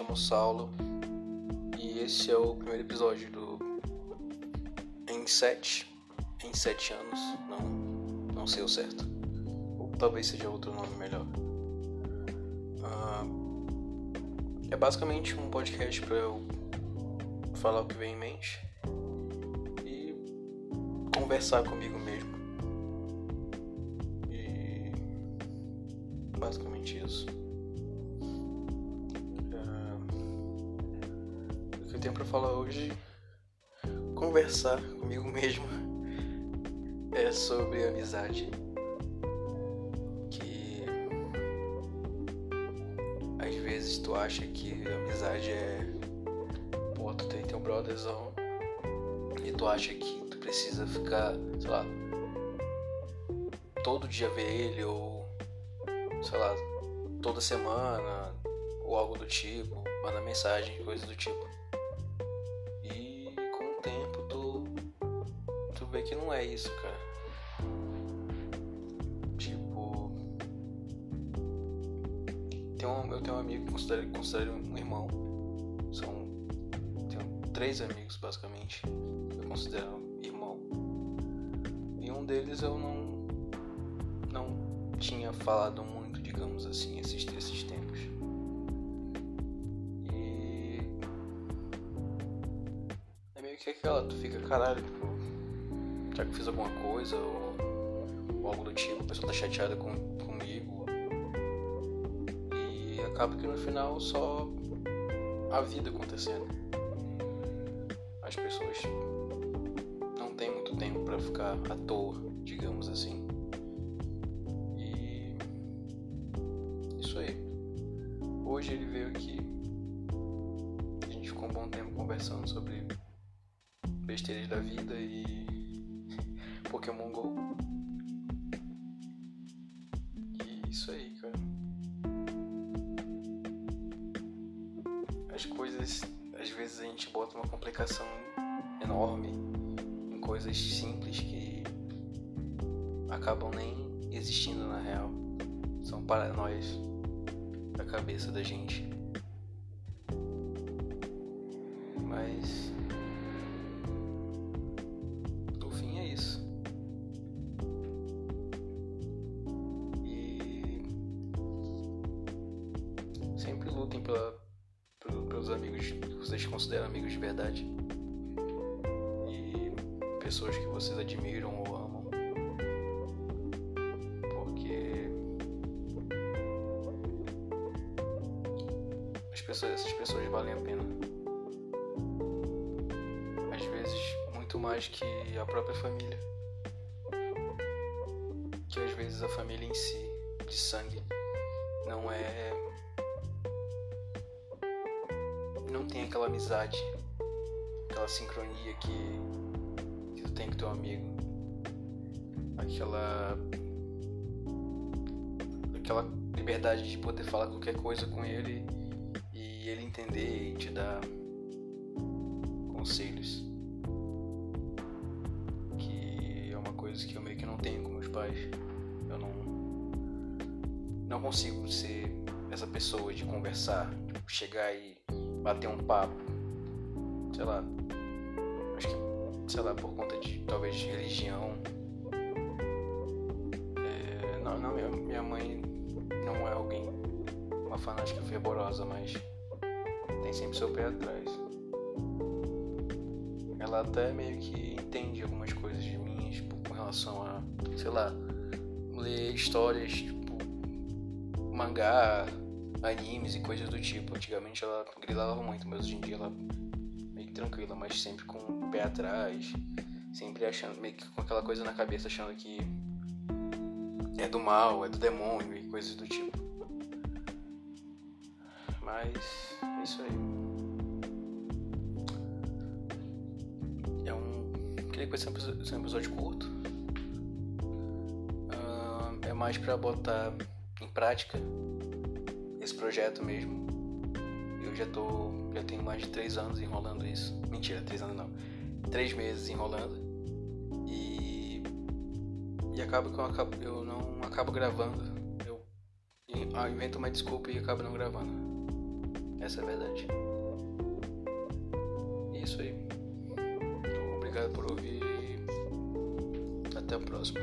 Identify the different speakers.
Speaker 1: chamo Saulo e esse é o primeiro episódio do Em Sete, em Sete Anos, não, não sei o certo, ou talvez seja outro nome melhor. Uh, é basicamente um podcast para eu falar o que vem em mente e conversar comigo mesmo. E basicamente isso. Eu tenho para falar hoje, conversar comigo mesmo, é sobre amizade. Que às vezes tu acha que amizade é. Pô, tu tem teu brotherzão e tu acha que tu precisa ficar, sei lá, todo dia ver ele ou sei lá, toda semana ou algo do tipo, mandar mensagem, coisas do tipo. Que não é isso, cara. Tipo. Tem um, eu tenho um amigo que considero, considero um irmão. São. Tenho três amigos, basicamente. Eu considero irmão. E um deles eu não. Não tinha falado muito, digamos assim, esses, esses tempos. E. É meio que aquela, tu fica caralho, tipo será que eu fiz alguma coisa ou, ou algo do tipo, a pessoa tá chateada com, comigo. E acaba que no final só a vida acontecendo. As pessoas não têm muito tempo para ficar à toa, digamos assim. E isso aí. Hoje ele veio aqui. A gente ficou um bom tempo conversando sobre besteiras da vida e Pokémon GO. E isso aí, cara. As coisas, às vezes a gente bota uma complicação enorme em coisas simples que acabam nem existindo na real. São paranoias da cabeça da gente. Mas lutem pela, pelos amigos que vocês consideram amigos de verdade e pessoas que vocês admiram ou amam. Porque as pessoas, essas pessoas valem a pena. Às vezes, muito mais que a própria família. Que às vezes a família em si, de sangue, não é tem aquela amizade, aquela sincronia que, que tu tem com teu amigo, aquela aquela liberdade de poder falar qualquer coisa com ele e ele entender e te dar conselhos. Que é uma coisa que eu meio que não tenho com meus pais. Eu não não consigo ser essa pessoa de conversar, tipo, chegar e bater um papo. Sei lá. Acho que, sei lá, por conta de talvez de religião. É, não, não, minha, minha mãe não é alguém, uma fanática fervorosa, mas tem sempre seu pé atrás. Ela até meio que entende algumas coisas de mim, tipo, com relação a, sei lá, ler histórias, tipo, mangá, animes e coisas do tipo. Antigamente ela grilava muito, mas hoje em dia ela meio que tranquila, mas sempre com o pé atrás, sempre achando, meio que com aquela coisa na cabeça, achando que é do mal, é do demônio e coisas do tipo. Mas é isso aí. É um. Queria que fosse um episódio curto. Uh, é mais pra botar em prática esse projeto mesmo. Eu já tô. Já tenho mais de três anos enrolando isso. Mentira, três anos não. Três meses enrolando. E. E acaba que eu, acabo, eu não acabo gravando. Eu invento uma desculpa e acabo não gravando. Essa é a verdade. É isso aí. Obrigado por ouvir até a próxima.